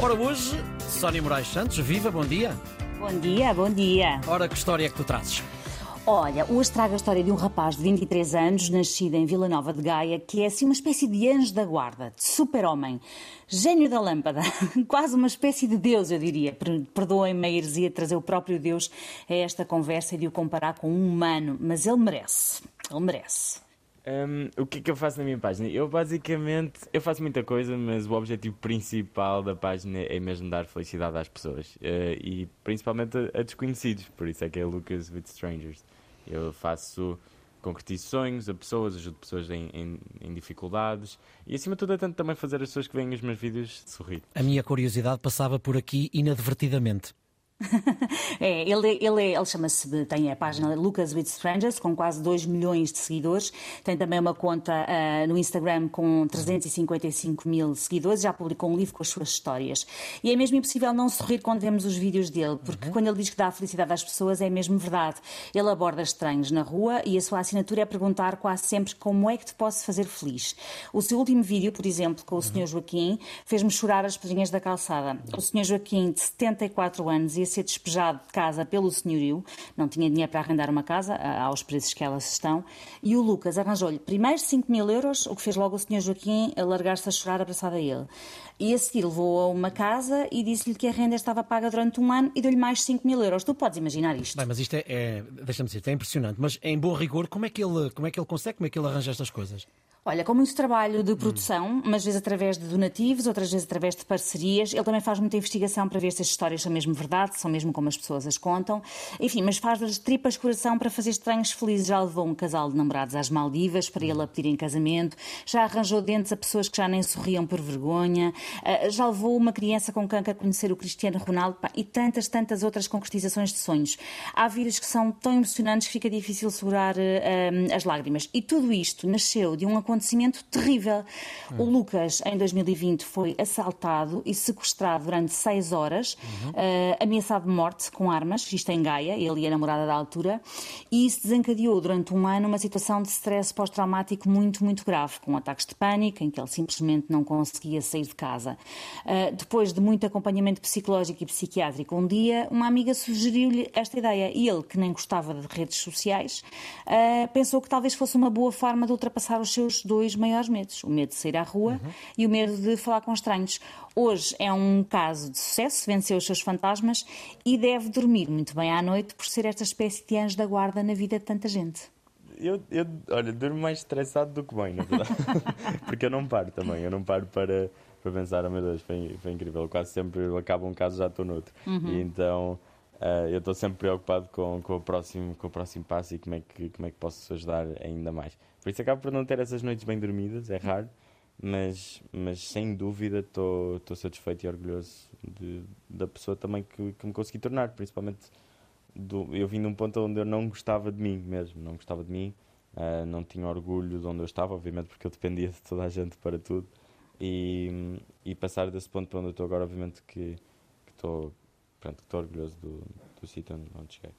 Ora, hoje, Sónia Moraes Santos, viva, bom dia. Bom dia, bom dia. Ora, que história é que tu trazes? Olha, hoje trago a história de um rapaz de 23 anos, nascido em Vila Nova de Gaia, que é assim uma espécie de anjo da guarda, de super-homem, gênio da lâmpada, quase uma espécie de Deus, eu diria. Perdoem-me a heresia de trazer o próprio Deus a esta conversa e de o comparar com um humano, mas ele merece, ele merece. Um, o que é que eu faço na minha página? Eu basicamente eu faço muita coisa, mas o objetivo principal da página é mesmo dar felicidade às pessoas uh, e principalmente a, a, desconhecidos, por isso é que é Lucas with Strangers. Eu faço concretizo sonhos a pessoas, ajudo pessoas em, em, em, dificuldades e acima de tudo é tanto também fazer as pessoas que veem os meus vídeos sorrir. A minha curiosidade passava por aqui inadvertidamente. é, ele, ele, ele chama-se, tem a página Lucas with Strangers, com quase 2 milhões de seguidores. Tem também uma conta uh, no Instagram com 355 mil seguidores. Já publicou um livro com as suas histórias. E é mesmo impossível não sorrir quando vemos os vídeos dele, porque uhum. quando ele diz que dá felicidade às pessoas, é mesmo verdade. Ele aborda estranhos na rua e a sua assinatura é perguntar quase sempre como é que te posso fazer feliz. O seu último vídeo, por exemplo, com o Sr. Joaquim, fez-me chorar as pedrinhas da calçada. O Sr. Joaquim, de 74 anos, e ser despejado de casa pelo senhorio, não tinha dinheiro para arrendar uma casa, aos preços que elas estão, e o Lucas arranjou-lhe primeiro 5 mil euros, o que fez logo o senhor Joaquim largar-se a chorar abraçado a ele. E a seguir levou a uma casa e disse-lhe que a renda estava paga durante um ano e deu-lhe mais 5 mil euros. Tu podes imaginar isto. Bem, mas isto é, é deixa-me dizer, é impressionante. Mas em bom rigor, como é, que ele, como é que ele consegue, como é que ele arranja estas coisas? Olha, com muito trabalho de produção, umas vezes através de donativos, outras vezes através de parcerias. Ele também faz muita investigação para ver se as histórias são mesmo verdade, são mesmo como as pessoas as contam. Enfim, mas faz as tripas coração para fazer estranhos felizes. Já levou um casal de namorados às Maldivas para ele a pedir em casamento, já arranjou dentes a pessoas que já nem sorriam por vergonha, ah, já levou uma criança com cancro a conhecer o Cristiano Ronaldo e tantas, tantas outras concretizações de sonhos. Há vídeos que são tão emocionantes que fica difícil segurar uh, as lágrimas. E tudo isto nasceu de um acontecimento terrível. Uhum. O Lucas, em 2020, foi assaltado e sequestrado durante seis horas, uhum. uh, ameaçado de morte com armas, isto em Gaia, ele e a namorada da altura, e isso desencadeou durante um ano uma situação de stress pós-traumático muito, muito grave, com ataques de pânico, em que ele simplesmente não conseguia sair de casa. Uh, depois de muito acompanhamento psicológico e psiquiátrico, um dia uma amiga sugeriu-lhe esta ideia e ele, que nem gostava de redes sociais, uh, pensou que talvez fosse uma boa forma de ultrapassar os seus dois maiores medos: o medo de sair à rua uhum. e o medo de falar com estranhos. Hoje é um caso de sucesso, venceu os seus fantasmas e deve dormir muito bem à noite por ser esta espécie de anjo da guarda na vida de tanta gente. Eu, eu olha, durmo mais estressado do que bem, na verdade. Porque eu não paro também, eu não paro para, para pensar, oh meu Deus, foi, foi incrível. Quase sempre acaba um caso já estou noutro. Uhum. E então. Uh, eu estou sempre preocupado com, com, o próximo, com o próximo passo e como é, que, como é que posso ajudar ainda mais. Por isso acabo por não ter essas noites bem dormidas, é raro, mas, mas sem dúvida estou satisfeito e orgulhoso de, da pessoa também que, que me consegui tornar, principalmente do, eu vim de um ponto onde eu não gostava de mim mesmo, não gostava de mim, uh, não tinha orgulho de onde eu estava, obviamente porque eu dependia de toda a gente para tudo, e, e passar desse ponto para onde eu estou agora, obviamente que estou pronto, estou orgulhoso do, do sítio onde, onde cheguei.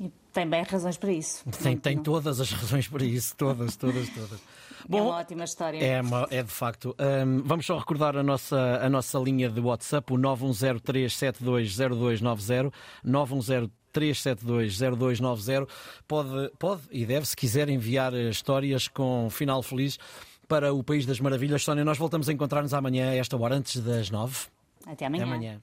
E tem bem razões para isso. Tem, tem todas as razões para isso, todas, todas, todas. Bom, é uma ótima história. É, uma, é de facto. Um, vamos só recordar a nossa, a nossa linha de WhatsApp, o 91037209290, 91037209290. Pode, pode e deve, se quiser, enviar histórias com final feliz para o País das Maravilhas. Sónia, nós voltamos a encontrar-nos amanhã, a esta hora, antes das nove. Até amanhã. Até amanhã.